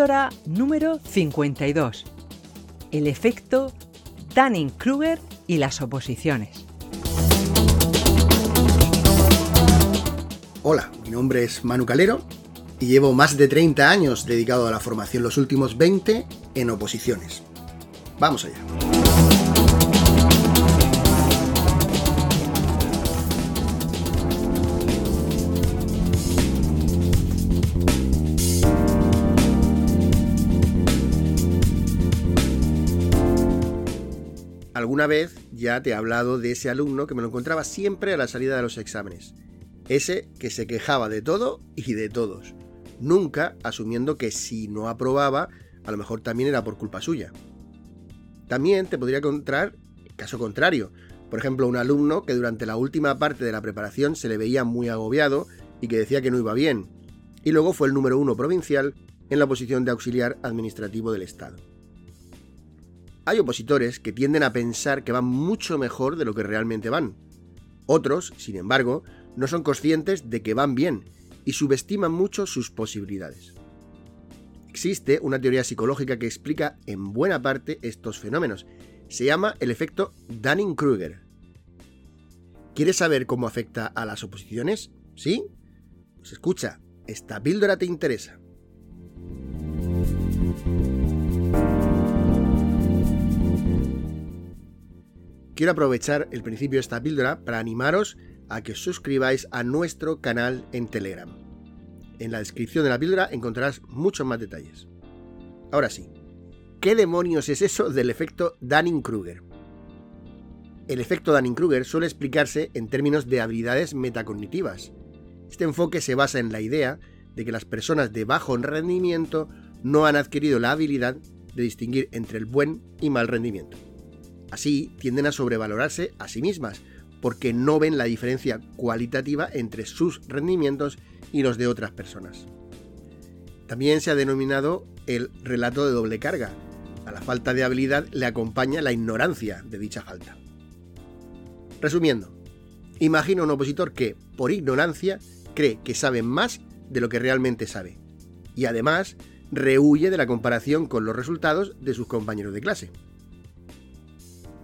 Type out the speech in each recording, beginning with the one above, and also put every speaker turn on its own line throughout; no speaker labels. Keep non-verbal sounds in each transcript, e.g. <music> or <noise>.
Píldora número 52. El efecto Dunning-Kruger y las oposiciones.
Hola, mi nombre es Manu Calero y llevo más de 30 años dedicado a la formación, los últimos 20 en oposiciones. Vamos allá. Alguna vez ya te he hablado de ese alumno que me lo encontraba siempre a la salida de los exámenes. Ese que se quejaba de todo y de todos. Nunca asumiendo que si no aprobaba, a lo mejor también era por culpa suya. También te podría encontrar caso contrario. Por ejemplo, un alumno que durante la última parte de la preparación se le veía muy agobiado y que decía que no iba bien. Y luego fue el número uno provincial en la posición de auxiliar administrativo del Estado. Hay opositores que tienden a pensar que van mucho mejor de lo que realmente van. Otros, sin embargo, no son conscientes de que van bien y subestiman mucho sus posibilidades. Existe una teoría psicológica que explica en buena parte estos fenómenos. Se llama el efecto Dunning-Kruger. ¿Quieres saber cómo afecta a las oposiciones? ¿Sí? Pues escucha, esta píldora te interesa. Quiero aprovechar el principio de esta píldora para animaros a que suscribáis a nuestro canal en Telegram. En la descripción de la píldora encontrarás muchos más detalles. Ahora sí, ¿qué demonios es eso del efecto Dunning-Kruger? El efecto Dunning-Kruger suele explicarse en términos de habilidades metacognitivas. Este enfoque se basa en la idea de que las personas de bajo rendimiento no han adquirido la habilidad de distinguir entre el buen y mal rendimiento. Así tienden a sobrevalorarse a sí mismas, porque no ven la diferencia cualitativa entre sus rendimientos y los de otras personas. También se ha denominado el relato de doble carga. A la falta de habilidad le acompaña la ignorancia de dicha falta. Resumiendo, imagina un opositor que, por ignorancia, cree que sabe más de lo que realmente sabe, y además rehuye de la comparación con los resultados de sus compañeros de clase.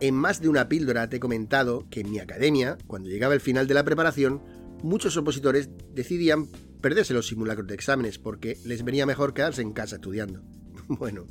En más de una píldora te he comentado que en mi academia, cuando llegaba el final de la preparación, muchos opositores decidían perderse los simulacros de exámenes porque les venía mejor quedarse en casa estudiando. <laughs> Bueno,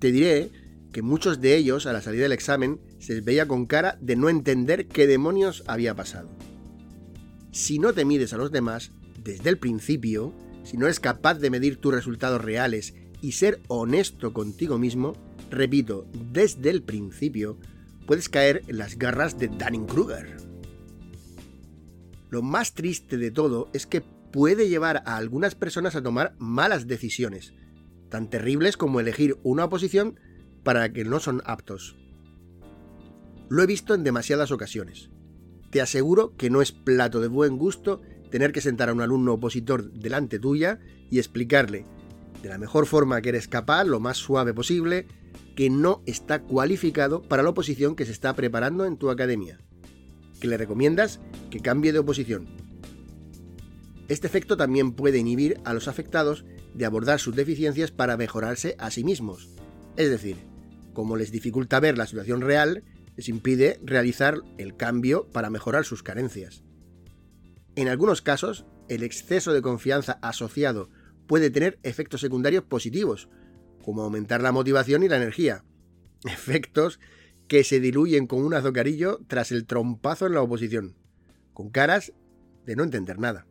te diré que muchos de ellos a la salida del examen se les veía con cara de no entender qué demonios había pasado. Si no te mides a los demás desde el principio, si no eres capaz de medir tus resultados reales y ser honesto contigo mismo, repito, desde el principio, puedes caer en las garras de Dunning-Kruger. Lo más triste de todo es que puede llevar a algunas personas a tomar malas decisiones, tan terribles como elegir una oposición para la que no son aptos. Lo he visto en demasiadas ocasiones. Te aseguro que no es plato de buen gusto tener que sentar a un alumno opositor delante tuya y explicarle, de la mejor forma que eres capaz, lo más suave posible, que no está cualificado para la oposición que se está preparando en tu academia, que le recomiendas que cambie de oposición. Este efecto también puede inhibir a los afectados de abordar sus deficiencias para mejorarse a sí mismos. Es decir, como les dificulta ver la situación real, les impide realizar el cambio para mejorar sus carencias. En algunos casos, el exceso de confianza asociado puede tener efectos secundarios positivos, como aumentar la motivación y la energía. Efectos que se diluyen con un azucarillo tras el trompazo en la oposición, con caras de no entender nada.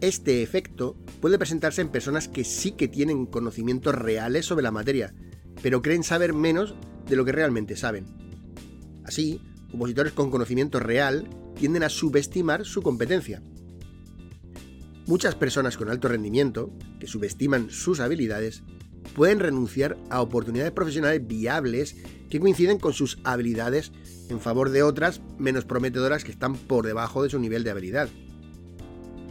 Este efecto puede presentarse en personas que sí que tienen conocimientos reales sobre la materia, pero creen saber menos de lo que realmente saben. Así, opositores con conocimiento real tienden a subestimar su competencia. Muchas personas con alto rendimiento, que subestiman sus habilidades, pueden renunciar a oportunidades profesionales viables que coinciden con sus habilidades en favor de otras menos prometedoras que están por debajo de su nivel de habilidad.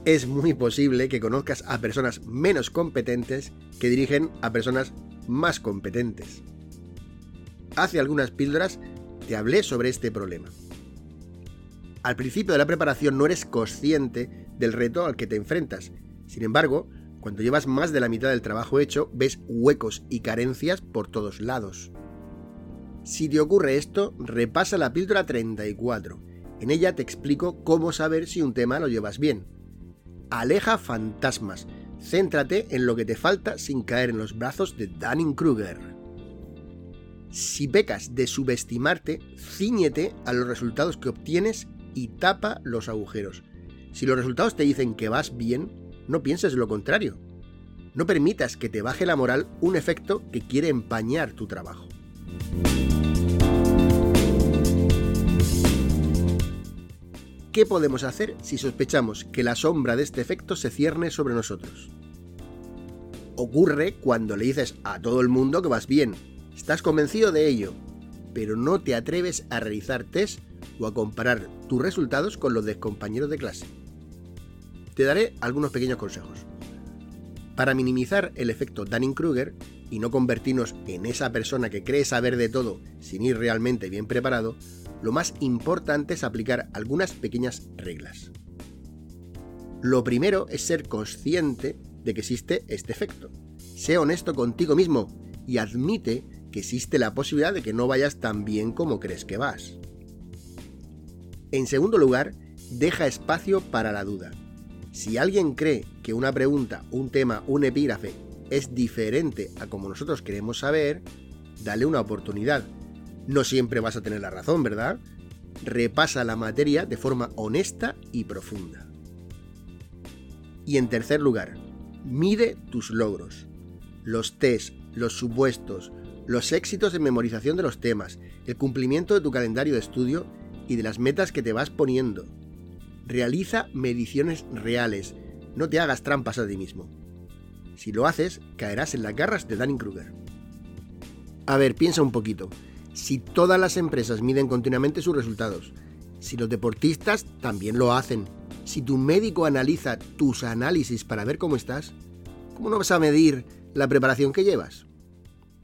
Es muy posible que conozcas a personas menos competentes que dirigen a personas más competentes. Hace algunas píldoras te hablé sobre este problema. Al principio de la preparación no eres consciente del reto al que te enfrentas. Sin embargo, cuando llevas más de la mitad del trabajo hecho, ves huecos y carencias por todos lados. Si te ocurre esto, repasa la píldora 34. En ella te explico cómo saber si un tema lo llevas bien. Aleja fantasmas. Céntrate en lo que te falta sin caer en los brazos de Dunning-Kruger. Si pecas de subestimarte, ciñete a los resultados que obtienes y tapa los agujeros. Si los resultados te dicen que vas bien, no pienses lo contrario. No permitas que te baje la moral un efecto que quiere empañar tu trabajo. ¿Qué podemos hacer si sospechamos que la sombra de este efecto se cierne sobre nosotros? Ocurre cuando le dices a todo el mundo que vas bien, estás convencido de ello, pero no te atreves a realizar test o a comparar tus resultados con los de compañeros de clase. Te daré algunos pequeños consejos. Para minimizar el efecto Dunning-Kruger y no convertirnos en esa persona que cree saber de todo sin ir realmente bien preparado, lo más importante es aplicar algunas pequeñas reglas. Lo primero es ser consciente de que existe este efecto. Sé honesto contigo mismo y admite que existe la posibilidad de que no vayas tan bien como crees que vas. En segundo lugar, deja espacio para la duda. Si alguien cree que una pregunta, un tema, un epígrafe es diferente a como nosotros queremos saber, dale una oportunidad. No siempre vas a tener la razón, ¿verdad? Repasa la materia de forma honesta y profunda. Y en tercer lugar, mide tus logros. Los test, los supuestos, los éxitos en memorización de los temas, el cumplimiento de tu calendario de estudio y de las metas que te vas poniendo. Realiza mediciones reales, no te hagas trampas a ti mismo. Si lo haces, caerás en las garras de Dunning-Kruger. A ver, piensa un poquito. Si todas las empresas miden continuamente sus resultados, si los deportistas también lo hacen, si tu médico analiza tus análisis para ver cómo estás, ¿cómo no vas a medir la preparación que llevas?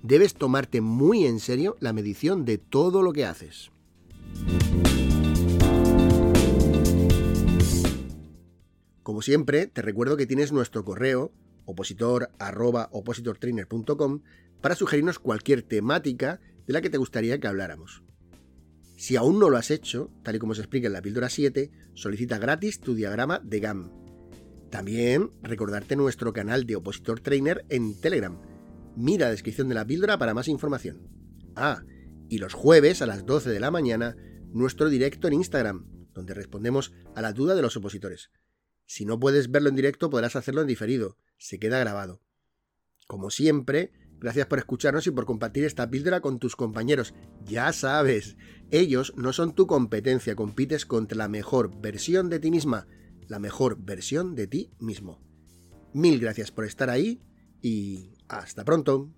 Debes tomarte muy en serio la medición de todo lo que haces. Como siempre, te recuerdo que tienes nuestro correo opositor.opositortrainer.com para sugerirnos cualquier temática de la que te gustaría que habláramos. Si aún no lo has hecho, tal y como se explica en la píldora 7, solicita gratis tu diagrama de GAM. También recordarte nuestro canal de Opositor Trainer en Telegram. Mira la descripción de la píldora para más información. Ah, y los jueves a las 12 de la mañana, nuestro directo en Instagram, donde respondemos a la duda de los opositores. Si no puedes verlo en directo, podrás hacerlo en diferido. Se queda grabado. Como siempre, gracias por escucharnos y por compartir esta píldora con tus compañeros. Ya sabes, ellos no son tu competencia, compites contra la mejor versión de ti misma, la mejor versión de ti mismo. Mil gracias por estar ahí y hasta pronto.